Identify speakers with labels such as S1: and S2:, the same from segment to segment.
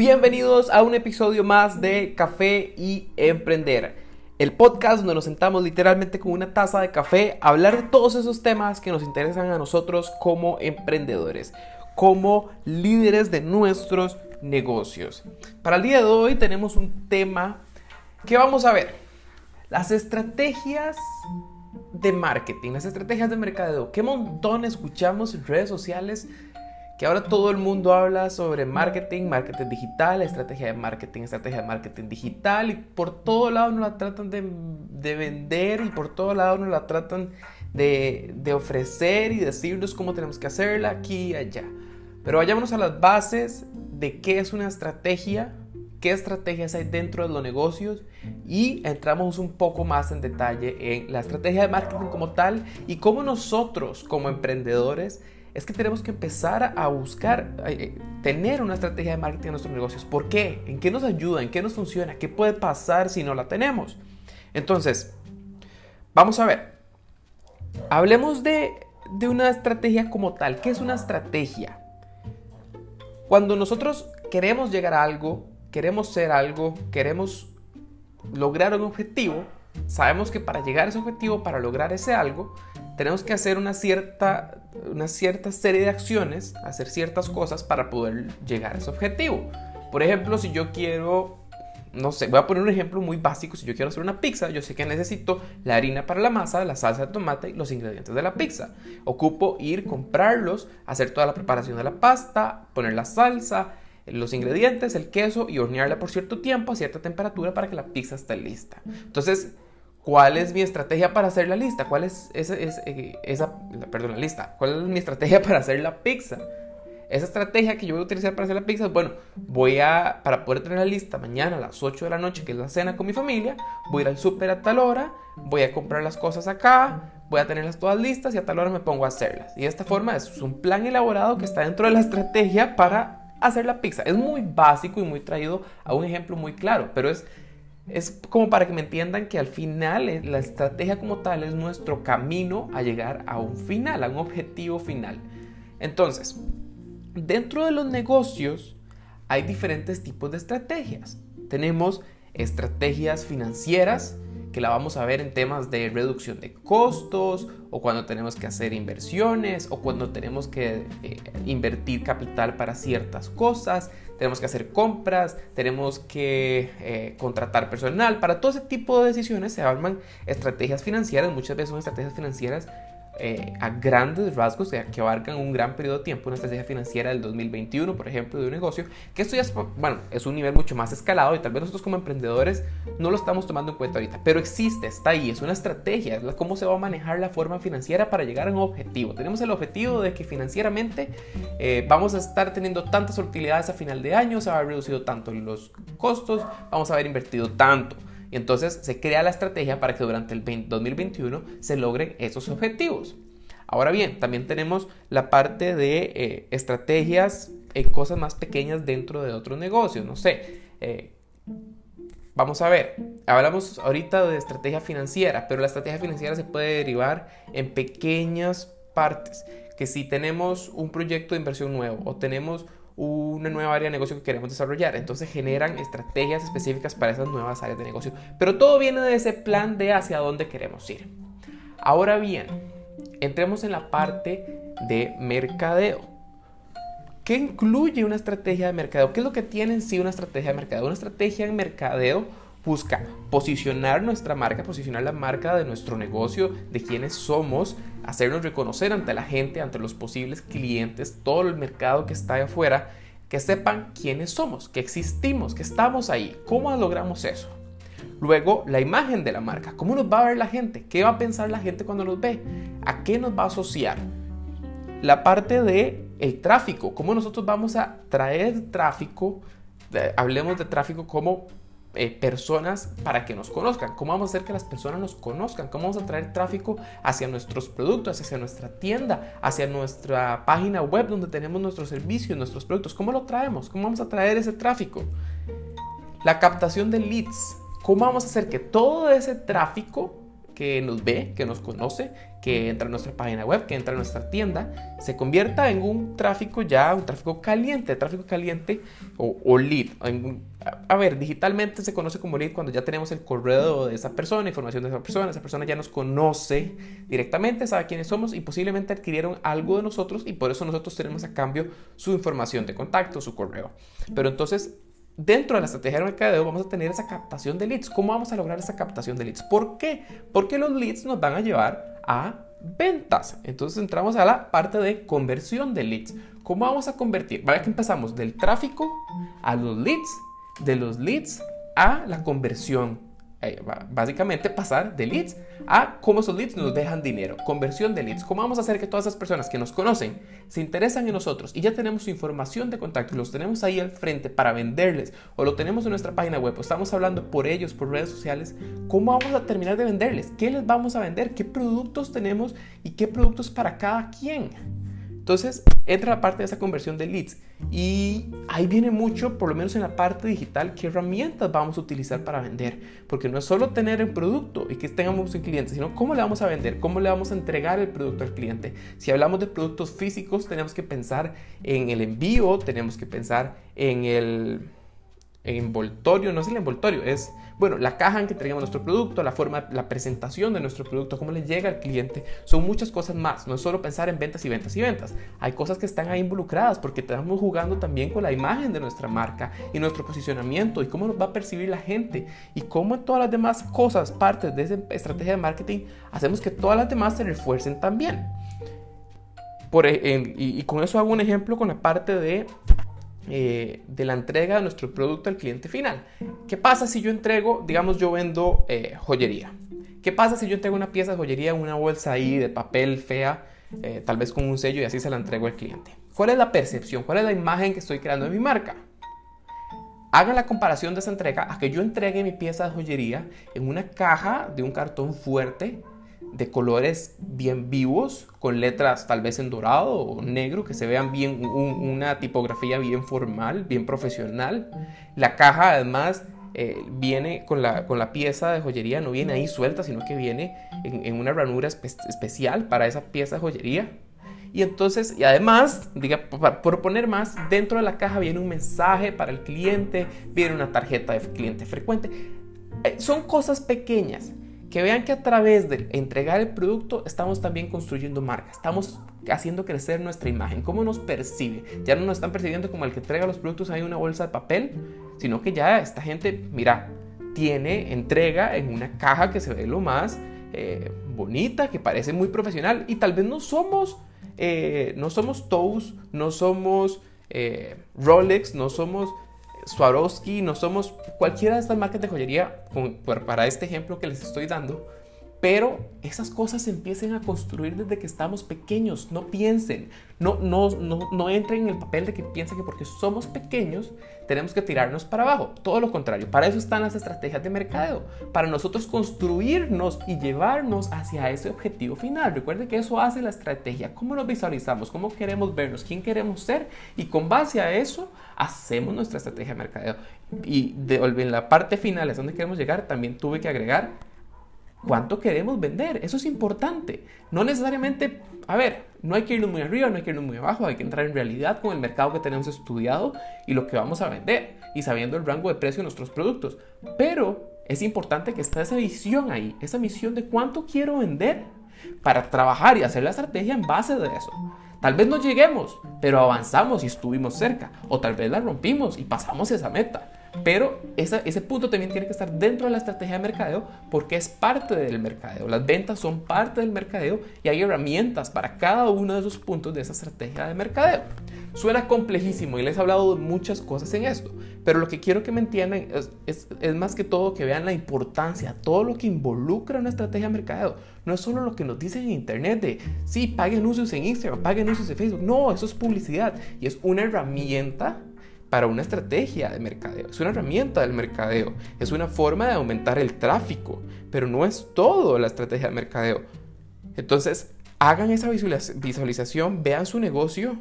S1: Bienvenidos a un episodio más de Café y Emprender, el podcast donde nos sentamos literalmente con una taza de café a hablar de todos esos temas que nos interesan a nosotros como emprendedores, como líderes de nuestros negocios. Para el día de hoy tenemos un tema que vamos a ver, las estrategias de marketing, las estrategias de mercadeo. Qué montón escuchamos en redes sociales que ahora todo el mundo habla sobre marketing, marketing digital, estrategia de marketing, estrategia de marketing digital y por todo lado nos la tratan de, vender y por todo lado nos la tratan de, de, ofrecer y decirnos cómo tenemos que hacerla aquí y allá. Pero vayámonos a las bases de qué es una estrategia, qué estrategias hay dentro de los negocios y entramos un poco más en detalle en la estrategia de marketing como tal y cómo nosotros como emprendedores es que tenemos que empezar a buscar, eh, tener una estrategia de marketing en nuestros negocios. ¿Por qué? ¿En qué nos ayuda? ¿En qué nos funciona? ¿Qué puede pasar si no la tenemos? Entonces, vamos a ver. Hablemos de, de una estrategia como tal. ¿Qué es una estrategia? Cuando nosotros queremos llegar a algo, queremos ser algo, queremos lograr un objetivo, sabemos que para llegar a ese objetivo, para lograr ese algo, tenemos que hacer una cierta, una cierta serie de acciones, hacer ciertas cosas para poder llegar a ese objetivo. Por ejemplo, si yo quiero, no sé, voy a poner un ejemplo muy básico, si yo quiero hacer una pizza, yo sé que necesito la harina para la masa, la salsa de tomate y los ingredientes de la pizza. Ocupo ir, comprarlos, hacer toda la preparación de la pasta, poner la salsa, los ingredientes, el queso y hornearla por cierto tiempo a cierta temperatura para que la pizza esté lista. Entonces, ¿Cuál es mi estrategia para hacer la lista? ¿Cuál es esa, eh, esa, perdón, la lista? ¿Cuál es mi estrategia para hacer la pizza? Esa estrategia que yo voy a utilizar para hacer la pizza, bueno, voy a, para poder tener la lista mañana a las 8 de la noche, que es la cena con mi familia, voy a ir al súper a tal hora, voy a comprar las cosas acá, voy a tenerlas todas listas y a tal hora me pongo a hacerlas. Y de esta forma es un plan elaborado que está dentro de la estrategia para hacer la pizza. Es muy básico y muy traído a un ejemplo muy claro, pero es es como para que me entiendan que al final eh, la estrategia como tal es nuestro camino a llegar a un final, a un objetivo final. Entonces, dentro de los negocios hay diferentes tipos de estrategias. Tenemos estrategias financieras, que la vamos a ver en temas de reducción de costos o cuando tenemos que hacer inversiones o cuando tenemos que eh, invertir capital para ciertas cosas, tenemos que hacer compras, tenemos que eh, contratar personal. Para todo ese tipo de decisiones se arman estrategias financieras, muchas veces son estrategias financieras eh, a grandes rasgos que, abarcan un gran periodo de tiempo, una estrategia financiera del 2021, por ejemplo, de un negocio, que esto ya es, bueno, es un nivel mucho más escalado y tal vez nosotros como emprendedores no lo estamos tomando en cuenta ahorita, pero existe, está ahí, es una estrategia, es cómo se va a manejar la forma financiera para llegar a un objetivo. Tenemos el objetivo de que financieramente eh, vamos a estar teniendo tantas utilidades a final de año, se va a haber reducido tanto los costos, vamos a haber invertido tanto. Y entonces se crea la estrategia para que durante el 2021 se logren esos objetivos. Ahora bien, también tenemos la parte de eh, estrategias en cosas más pequeñas dentro de otros negocios. No sé, eh, vamos a ver, hablamos ahorita de estrategia financiera, pero la estrategia financiera se puede derivar en pequeñas partes. Que si tenemos un proyecto de inversión nuevo o tenemos una nueva área de negocio que queremos desarrollar. Entonces generan estrategias específicas para esas nuevas áreas de negocio. Pero todo viene de ese plan de hacia dónde queremos ir. Ahora bien, entremos en la parte de mercadeo. ¿Qué incluye una estrategia de mercadeo? ¿Qué es lo que tiene en sí una estrategia de mercadeo? Una estrategia de mercadeo busca posicionar nuestra marca, posicionar la marca de nuestro negocio, de quienes somos, hacernos reconocer ante la gente, ante los posibles clientes, todo el mercado que está ahí afuera, que sepan quiénes somos, que existimos, que estamos ahí. ¿Cómo logramos eso? Luego, la imagen de la marca. ¿Cómo nos va a ver la gente? ¿Qué va a pensar la gente cuando nos ve? ¿A qué nos va a asociar? La parte de el tráfico. ¿Cómo nosotros vamos a traer tráfico? hablemos de tráfico como eh, personas para que nos conozcan. ¿Cómo vamos a hacer que las personas nos conozcan? ¿Cómo vamos a traer tráfico hacia nuestros productos, hacia nuestra tienda, hacia nuestra página web donde tenemos nuestros servicios, nuestros productos? ¿Cómo lo traemos? ¿Cómo vamos a traer ese tráfico? La captación de leads. ¿Cómo vamos a hacer que todo ese tráfico que nos ve, que nos conoce, que entra a nuestra página web, que entra a nuestra tienda, se convierta en un tráfico ya, un tráfico caliente, tráfico caliente o, lead. a, ver, digitalmente se conoce como lead cuando ya tenemos el correo de esa persona, información de esa persona, esa persona ya nos conoce directamente, sabe quiénes somos y posiblemente adquirieron algo de nosotros y por eso nosotros tenemos a cambio su información de contacto, su correo. Pero entonces dentro de la estrategia de mercadeo vamos a tener esa captación de leads. ¿Cómo vamos a lograr esa captación de leads? ¿Por qué? Porque los leads nos van a llevar a ventas. Entonces entramos a la parte de conversión de leads. ¿Cómo vamos a convertir? Vaya que empezamos del tráfico a los leads, de los leads a la conversión eh, básicamente pasar de leads a cómo esos leads nos dejan dinero, conversión de leads. ¿Cómo vamos a hacer que todas esas personas que nos conocen se interesan en nosotros y ya tenemos su información de contacto y los tenemos ahí al frente para venderles o lo tenemos en nuestra página web o estamos hablando por ellos, por redes sociales? ¿Cómo vamos a terminar de venderles? ¿Qué les vamos a vender? ¿Qué productos tenemos y qué productos para cada quien? Entonces entra la parte de esa conversión de leads y ahí viene mucho, por lo menos en la parte digital, qué herramientas vamos a utilizar para vender. Porque no es solo tener el producto y que tengamos un cliente, sino cómo le vamos a vender, cómo le vamos a entregar el producto al cliente. Si hablamos de productos físicos, tenemos que pensar en el envío, tenemos que pensar en el envoltorio, no es el envoltorio, es, bueno, la caja en que traemos nuestro producto, la forma, la presentación de nuestro producto, cómo le llega al cliente, son muchas cosas más, no es solo pensar en ventas y ventas y ventas, hay cosas que están ahí involucradas porque estamos jugando también con la imagen de nuestra marca y nuestro posicionamiento y cómo nos va a percibir la gente y cómo en todas las demás cosas, partes de esa estrategia de marketing, hacemos que todas las demás se refuercen también. Por, e, y con eso hago un ejemplo con la parte de eh, de la entrega de nuestro producto al cliente final. ¿Qué pasa si yo entrego, digamos, yo vendo eh, joyería? ¿Qué pasa si yo entrego una pieza de joyería una bolsa ahí de papel fea, eh, tal vez con un sello y así se la entrego al cliente? ¿Cuál es la percepción? ¿Cuál es la imagen que estoy creando de mi marca? Hagan la comparación de esa entrega a que yo entregue mi pieza de joyería en una caja de un cartón fuerte de colores bien vivos, con letras tal vez en dorado o negro, que se vean bien, una tipografía bien formal, bien profesional. La caja además eh, viene con la, con la pieza de joyería, no viene ahí suelta, sino que viene en, una ranura especial para esa pieza de joyería. Y entonces, y además, diga, para proponer más, dentro de la caja viene un mensaje para el cliente, viene una tarjeta de cliente frecuente. Eh, son cosas pequeñas que vean que a través de entregar el producto estamos también construyendo marca, estamos haciendo crecer nuestra imagen, cómo nos percibe. Ya no nos están percibiendo como el que entrega los productos ahí una bolsa de papel, sino que ya esta gente, mira, tiene entrega en una caja que se ve lo más eh, bonita, que parece muy profesional y tal vez no somos, eh, no somos Toast, no somos eh, Rolex, no somos Swarovski, no somos cualquiera de estas marcas de joyería, para este ejemplo que les estoy dando, pero esas cosas se empiecen a construir desde que estamos pequeños. No piensen, no, no, no, no entren en el papel de que piensen que porque somos pequeños tenemos que tirarnos para abajo. Todo lo contrario, para eso están las estrategias de mercadeo, para nosotros construirnos y llevarnos hacia ese objetivo final. Recuerden que eso hace la estrategia, cómo nos visualizamos, cómo queremos vernos, quién queremos ser y con base a eso hacemos nuestra estrategia de mercadeo. Y de, en la parte final, es donde queremos llegar, también tuve que agregar cuánto queremos vender. Eso es importante. No necesariamente, a ver, no hay que irnos muy arriba, no hay que irnos muy abajo, hay que entrar en realidad con el mercado que tenemos estudiado y lo que vamos a vender y sabiendo el rango de precio de nuestros productos. Pero es importante que esté esa visión ahí, esa misión de cuánto quiero vender para trabajar y hacer la estrategia en base de eso. Tal vez no lleguemos, pero avanzamos y estuvimos cerca. O tal vez la rompimos y pasamos esa meta. Pero ese punto también tiene que estar dentro de la estrategia de mercadeo porque es parte del mercadeo. Las ventas son parte del mercadeo y hay herramientas para cada uno de esos puntos de esa estrategia de mercadeo. Suena complejísimo y les he hablado de muchas cosas en esto, pero lo que quiero que me entiendan es, más que todo que vean la importancia, todo lo que involucra una estrategia de mercadeo. No es solo lo que nos dicen en internet de, sí, paguen anuncios en Instagram, paguen anuncios en Facebook. No, eso es publicidad y es una herramienta para una estrategia de mercadeo. Es una herramienta del mercadeo. Es una forma de aumentar el tráfico. Pero no es todo la estrategia de mercadeo. Entonces, hagan esa visualización, vean su negocio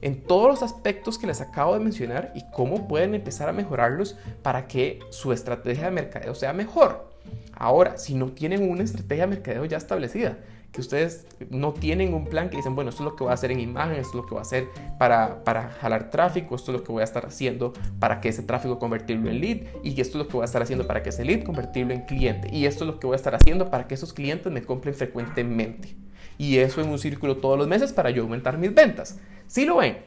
S1: en todos los aspectos que les acabo de mencionar y cómo pueden empezar a mejorarlos para que su estrategia de mercadeo sea mejor. Ahora, si no tienen una estrategia de mercadeo ya establecida, que ustedes no tienen un plan que dicen, bueno, esto es lo que voy a hacer en imagen, esto es lo que voy a hacer para, para jalar tráfico, esto es lo que voy a estar haciendo para que ese tráfico convertirlo en lead y esto es lo que voy a estar haciendo para que ese lead convertirlo en cliente y esto es lo que voy a estar haciendo para que esos clientes me compren frecuentemente. Y eso en un círculo todos los meses para yo aumentar mis ventas. Si lo ven,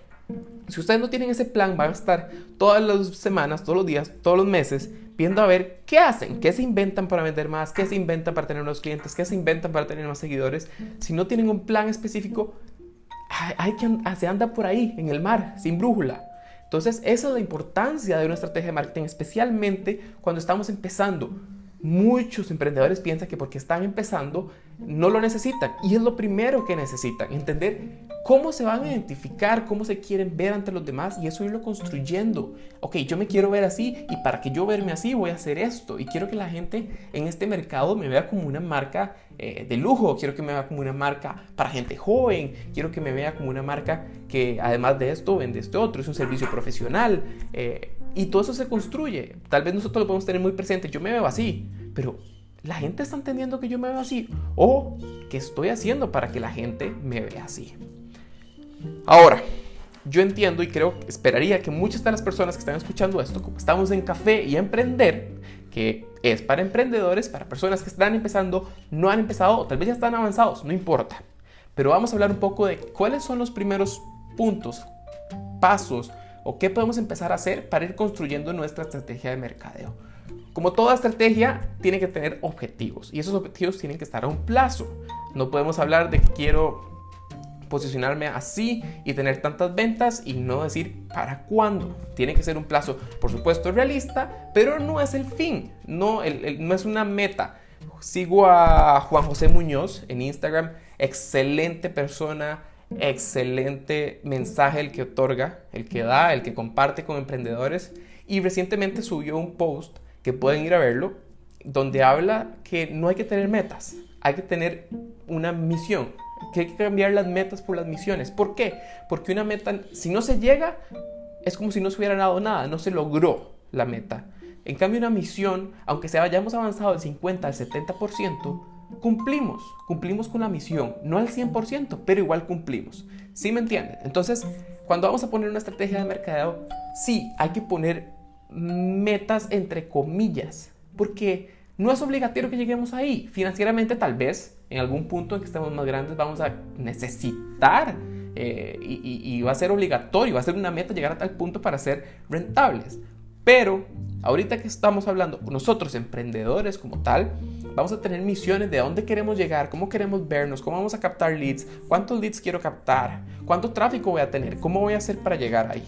S1: si ustedes no tienen ese plan, van a estar todas las semanas, todos los días, todos los meses viendo a ver qué hacen, qué se inventan para vender más, qué se inventan para tener más clientes, qué se inventan para tener más seguidores. Si no tienen un plan específico, hay que se anda por ahí en el mar sin brújula. Entonces, esa es la importancia de una estrategia de marketing, especialmente cuando estamos empezando. Muchos emprendedores piensan que porque están empezando no lo necesitan. Y es lo primero que necesitan, entender cómo se van a identificar, cómo se quieren ver ante los demás y eso irlo construyendo. Ok, yo me quiero ver así y para que yo verme así voy a hacer esto. Y quiero que la gente en este mercado me vea como una marca eh, de lujo, quiero que me vea como una marca para gente joven, quiero que me vea como una marca que además de esto vende este otro, es un servicio profesional eh, y todo eso se construye. Tal vez nosotros lo podemos tener muy presente, yo me veo así, pero la gente está entendiendo que yo me veo así o que estoy haciendo para que la gente me vea así. Ahora, yo entiendo y creo, esperaría que muchas de las personas que están escuchando esto, como estamos en café y emprender, que es para emprendedores, para personas que están empezando, no han empezado o tal vez ya están avanzados, no importa. Pero vamos a hablar un poco de cuáles son los primeros puntos, pasos o qué podemos empezar a hacer para ir construyendo nuestra estrategia de mercadeo. Como toda estrategia, tiene que tener objetivos y esos objetivos tienen que estar a un plazo. No podemos hablar de que quiero posicionarme así y tener tantas ventas y no decir para cuándo. Tiene que ser un plazo, por supuesto, realista, pero no es el fin, no, no es una meta. Sigo a Juan José Muñoz en Instagram, excelente persona, excelente mensaje el que otorga, el que da, el que comparte con emprendedores y recientemente subió un post que pueden ir a verlo donde habla que no hay que tener metas, hay que tener una misión, que hay que cambiar las metas por las misiones. ¿Por qué? Porque una meta, si no se llega, es como si no se hubiera dado nada, no se logró la meta. En cambio, una misión, aunque se hayamos avanzado del 50 al 70%, cumplimos, cumplimos con la misión, no al 100%, pero igual cumplimos. ¿Sí me entienden? Entonces, cuando vamos a poner una estrategia de mercadeo, sí, hay que poner metas entre comillas, porque no es obligatorio que lleguemos ahí. Financieramente tal vez en algún punto en que estemos más grandes vamos a necesitar eh, y, va a ser obligatorio, va a ser una meta llegar a tal punto para ser rentables. Pero ahorita que estamos hablando, nosotros emprendedores como tal, vamos a tener misiones de dónde queremos llegar, cómo queremos vernos, cómo vamos a captar leads, cuántos leads quiero captar, cuánto tráfico voy a tener, cómo voy a hacer para llegar ahí.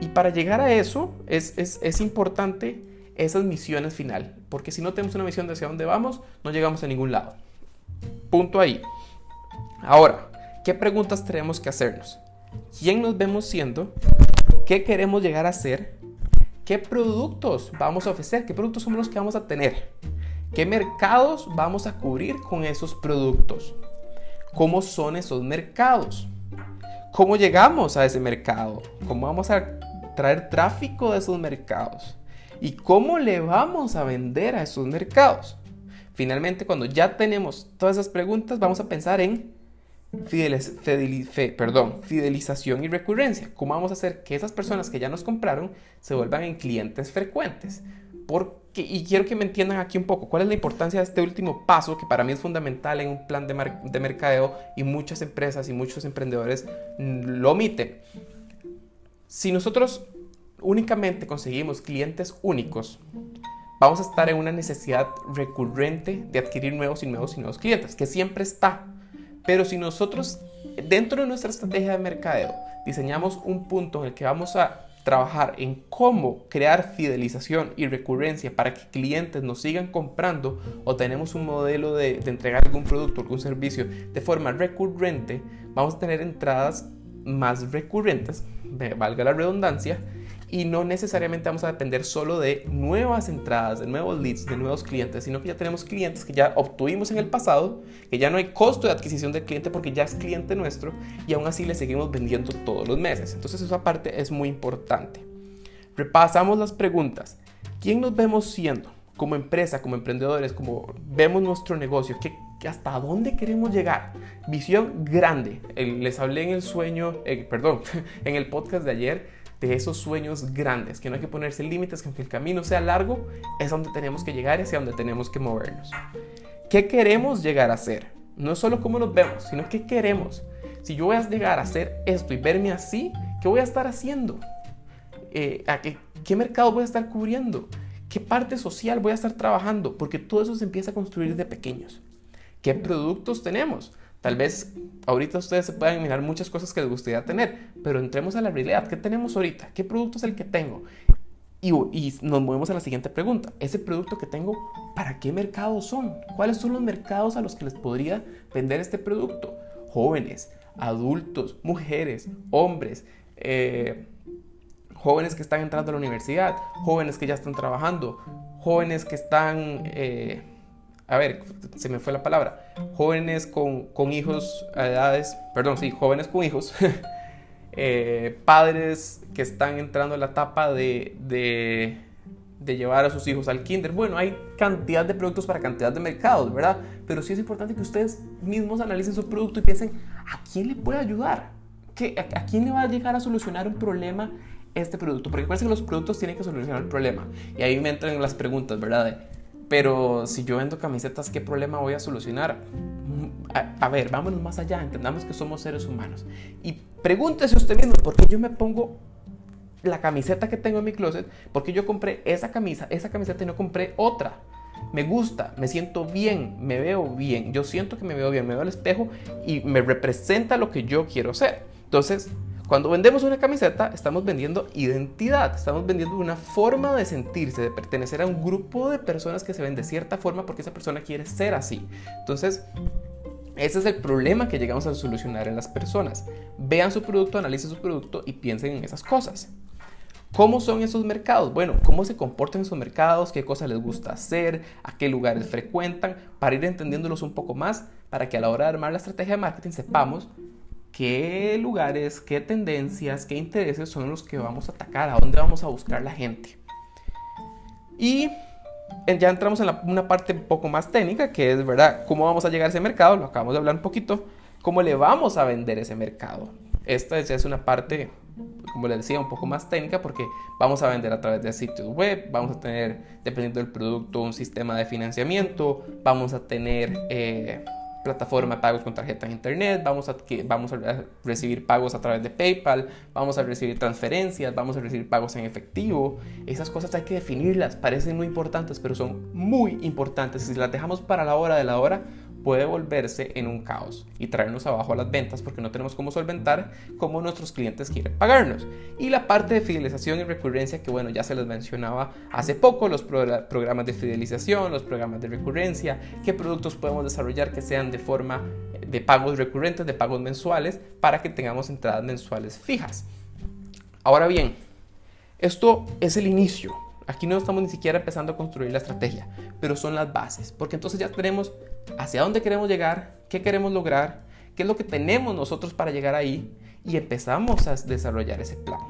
S1: Y para llegar a eso es, es, es importante esas misiones final, porque si no tenemos una misión de hacia dónde vamos, no llegamos a ningún lado. Punto ahí. Ahora, ¿qué preguntas tenemos que hacernos? ¿Quién nos vemos siendo? ¿Qué queremos llegar a ser? ¿Qué productos vamos a ofrecer? ¿Qué productos somos los que vamos a tener? ¿Qué mercados vamos a cubrir con esos productos? ¿Cómo son esos mercados? ¿Cómo llegamos a ese mercado? ¿Cómo vamos a traer tráfico de esos mercados? ¿Y cómo le vamos a vender a esos mercados? Finalmente, cuando ya tenemos todas esas preguntas, vamos a pensar en fidelización y recurrencia. ¿Cómo vamos a hacer que esas personas que ya nos compraron se vuelvan en clientes frecuentes? Y quiero que me entiendan aquí un poco, ¿cuál es la importancia de este último paso que para mí es fundamental en un plan de, de mercadeo y muchas empresas y muchos emprendedores lo omiten? Si nosotros únicamente conseguimos clientes únicos, vamos a estar en una necesidad recurrente de adquirir nuevos y nuevos y nuevos clientes, que siempre está. Pero si nosotros, dentro de nuestra estrategia de mercadeo, diseñamos un punto en el que vamos a trabajar en cómo crear fidelización y recurrencia para que clientes nos sigan comprando o tenemos un modelo de, de entregar algún producto algún servicio de forma recurrente, vamos a tener entradas más recurrentes, valga la redundancia, y no necesariamente vamos a depender solo de nuevas entradas, de nuevos leads, de nuevos clientes, sino que ya tenemos clientes que ya obtuvimos en el pasado, que ya no hay costo de adquisición del cliente porque ya es cliente nuestro y aún así le seguimos vendiendo todos los meses. Entonces esa parte es muy importante. Repasamos las preguntas. ¿Quién nos vemos siendo? como empresa, como emprendedores, como vemos nuestro negocio, que, hasta dónde queremos llegar. Visión grande. les hablé en el sueño, perdón, en el podcast de ayer de esos sueños grandes, que no hay que ponerse límites, que aunque el camino sea largo, es donde tenemos que llegar y hacia donde tenemos que movernos. ¿Qué queremos llegar a ser? No es solo cómo nos vemos, sino qué queremos. Si yo voy a llegar a hacer esto y verme así, ¿qué voy a estar haciendo? Eh, ¿a qué, qué mercado voy a estar cubriendo? ¿Qué parte social voy a estar trabajando? Porque todo eso se empieza a construir de pequeños. ¿Qué productos tenemos? Tal vez ahorita ustedes se puedan mirar muchas cosas que les gustaría tener, pero entremos a la realidad. ¿Qué tenemos ahorita? ¿Qué producto es el que tengo? Y, y, nos movemos a la siguiente pregunta. Ese producto que tengo, ¿para qué mercados son? ¿Cuáles son los mercados a los que les podría vender este producto? Jóvenes, adultos, mujeres, hombres, eh, jóvenes que están entrando a la universidad, jóvenes que ya están trabajando, jóvenes que están... Eh, a ver, se me fue la palabra, jóvenes con, con hijos edades, perdón, sí, jóvenes con hijos, eh, padres que están entrando en la etapa de, de, llevar a sus hijos al kinder. Bueno, hay cantidad de productos para cantidad de mercados, ¿verdad? Pero sí es importante que ustedes mismos analicen su producto y piensen, ¿a quién le puede ayudar? ¿Qué, a, ¿A quién le va a llegar a solucionar un problema este producto? Porque parece que los productos tienen que solucionar el problema. Y ahí me entran las preguntas, ¿verdad? Pero si yo vendo camisetas, ¿qué problema voy a solucionar? A, ver, vámonos más allá, entendamos que somos seres humanos. Y pregúntese usted mismo, ¿por qué yo me pongo la camiseta que tengo en mi closet? Porque yo compré esa camisa, esa camiseta y no compré otra. Me gusta, me siento bien, me veo bien. Yo siento que me veo bien, me veo al espejo y me representa lo que yo quiero ser. Entonces, cuando vendemos una camiseta, estamos vendiendo identidad, estamos vendiendo una forma de sentirse, de pertenecer a un grupo de personas que se ven de cierta forma porque esa persona quiere ser así. Entonces, ese es el problema que llegamos a solucionar en las personas. Vean su producto, analicen su producto y piensen en esas cosas. ¿Cómo son esos mercados? Bueno, ¿cómo se comportan esos mercados? ¿Qué cosas les gusta hacer? ¿A qué lugares frecuentan? Para ir entendiéndolos un poco más, para que a la hora de armar la estrategia de marketing sepamos qué lugares, qué tendencias, qué intereses son los que vamos a atacar, a dónde vamos a buscar la gente. Y ya entramos en una parte un poco más técnica, que es, ¿verdad? ¿Cómo vamos a llegar a ese mercado? Lo acabamos de hablar un poquito. ¿Cómo le vamos a vender ese mercado? Esta ya es una parte, como les decía, un poco más técnica porque vamos a vender a través de sitios web, vamos a tener, dependiendo del producto, un sistema de financiamiento, vamos a tener... Eh, plataforma de pagos con tarjeta de internet, vamos a, vamos a recibir pagos a través de PayPal, vamos a recibir transferencias, vamos a recibir pagos en efectivo. Esas cosas hay que definirlas, parecen muy importantes, pero son muy importantes. Si las dejamos para la hora de la hora, puede volverse en un caos y traernos abajo a las ventas porque no tenemos cómo solventar cómo nuestros clientes quieren pagarnos. Y la parte de fidelización y recurrencia que bueno, ya se les mencionaba hace poco, los programas de fidelización, los programas de recurrencia, qué productos podemos desarrollar que sean de forma de pagos recurrentes, de pagos mensuales, para que tengamos entradas mensuales fijas. Ahora bien, esto es el inicio. Aquí no estamos ni siquiera empezando a construir la estrategia, pero son las bases, porque entonces ya tenemos hacia dónde queremos llegar, qué queremos lograr, qué es lo que tenemos nosotros para llegar ahí y empezamos a desarrollar ese plan.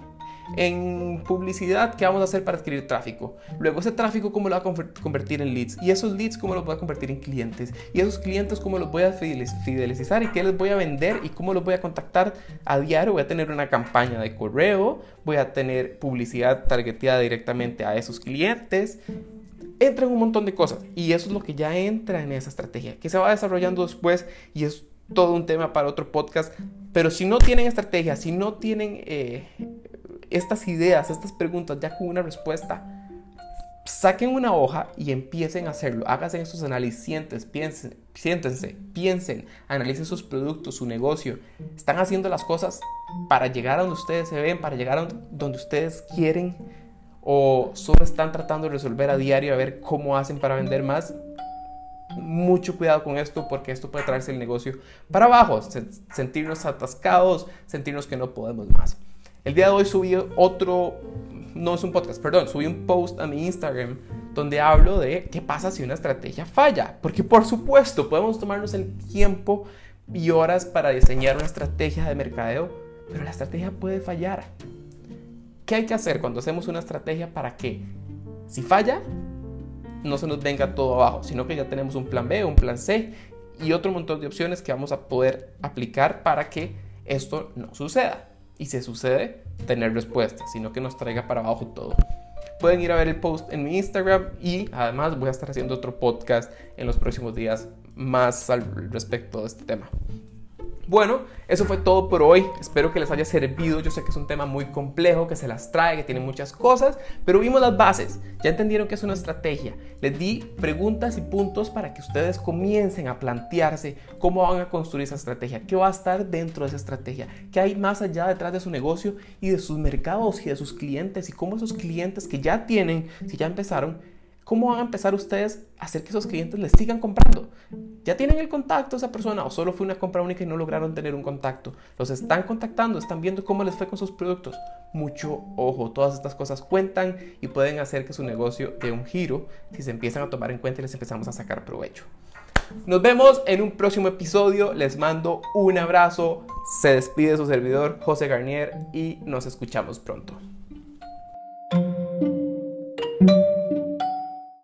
S1: En publicidad, ¿qué vamos a hacer para adquirir tráfico? Luego ese tráfico, ¿cómo lo va a convertir en leads? Y esos leads, ¿cómo los voy a convertir en clientes? Y esos clientes, ¿cómo los voy a fidelizar? ¿Y qué les voy a vender? ¿Y cómo los voy a contactar a diario? Voy a tener una campaña de correo, voy a tener publicidad targeteada directamente a esos clientes entran un montón de cosas y eso es lo que ya entra en esa estrategia, que se va desarrollando después y es todo un tema para otro podcast. Pero si no tienen estrategia, si no tienen eh, estas ideas, estas preguntas ya con una respuesta, saquen una hoja y empiecen a hacerlo. Háganse esos análisis, piensen, siéntense, piensen, analicen sus productos, su negocio. Están haciendo las cosas para llegar a donde ustedes se ven, para llegar a donde ustedes quieren o solo están tratando de resolver a diario a ver cómo hacen para vender más, mucho cuidado con esto porque esto puede traerse el negocio para abajo, sentirnos atascados, sentirnos que no podemos más. El día de hoy subí otro, no es un podcast, perdón, subí un post a mi Instagram donde hablo de qué pasa si una estrategia falla, porque por supuesto podemos tomarnos el tiempo y horas para diseñar una estrategia de mercadeo, pero la estrategia puede fallar. ¿Qué hay que hacer cuando hacemos una estrategia para que si falla, no se nos venga todo abajo, sino que ya tenemos un plan B, un plan C y otro montón de opciones que vamos a poder aplicar para que esto no suceda. Y si sucede, tener respuestas, sino que nos traiga para abajo todo. Pueden ir a ver el post en mi Instagram y además voy a estar haciendo otro podcast en los próximos días más al respecto de este tema. Bueno, eso fue todo por hoy. Espero que les haya servido. Yo sé que es un tema muy complejo, que se las trae, que tiene muchas cosas, pero vimos las bases. Ya entendieron que es una estrategia. Les di preguntas y puntos para que ustedes comiencen a plantearse cómo van a construir esa estrategia, qué va a estar dentro de esa estrategia, qué hay más allá detrás de su negocio y de sus mercados y de sus clientes y cómo esos clientes que ya tienen, si ya empezaron, ¿Cómo van a empezar ustedes a hacer que esos clientes les sigan comprando? ¿Ya tienen el contacto esa persona o solo fue una compra única y no lograron tener un contacto? Los están contactando, están viendo cómo les fue con sus productos. Mucho ojo, todas estas cosas cuentan y pueden hacer que su negocio dé un giro si se empiezan a tomar en cuenta y les empezamos a sacar provecho. Nos vemos en un próximo episodio. Les mando un abrazo. Se despide su servidor José Garnier y nos escuchamos pronto.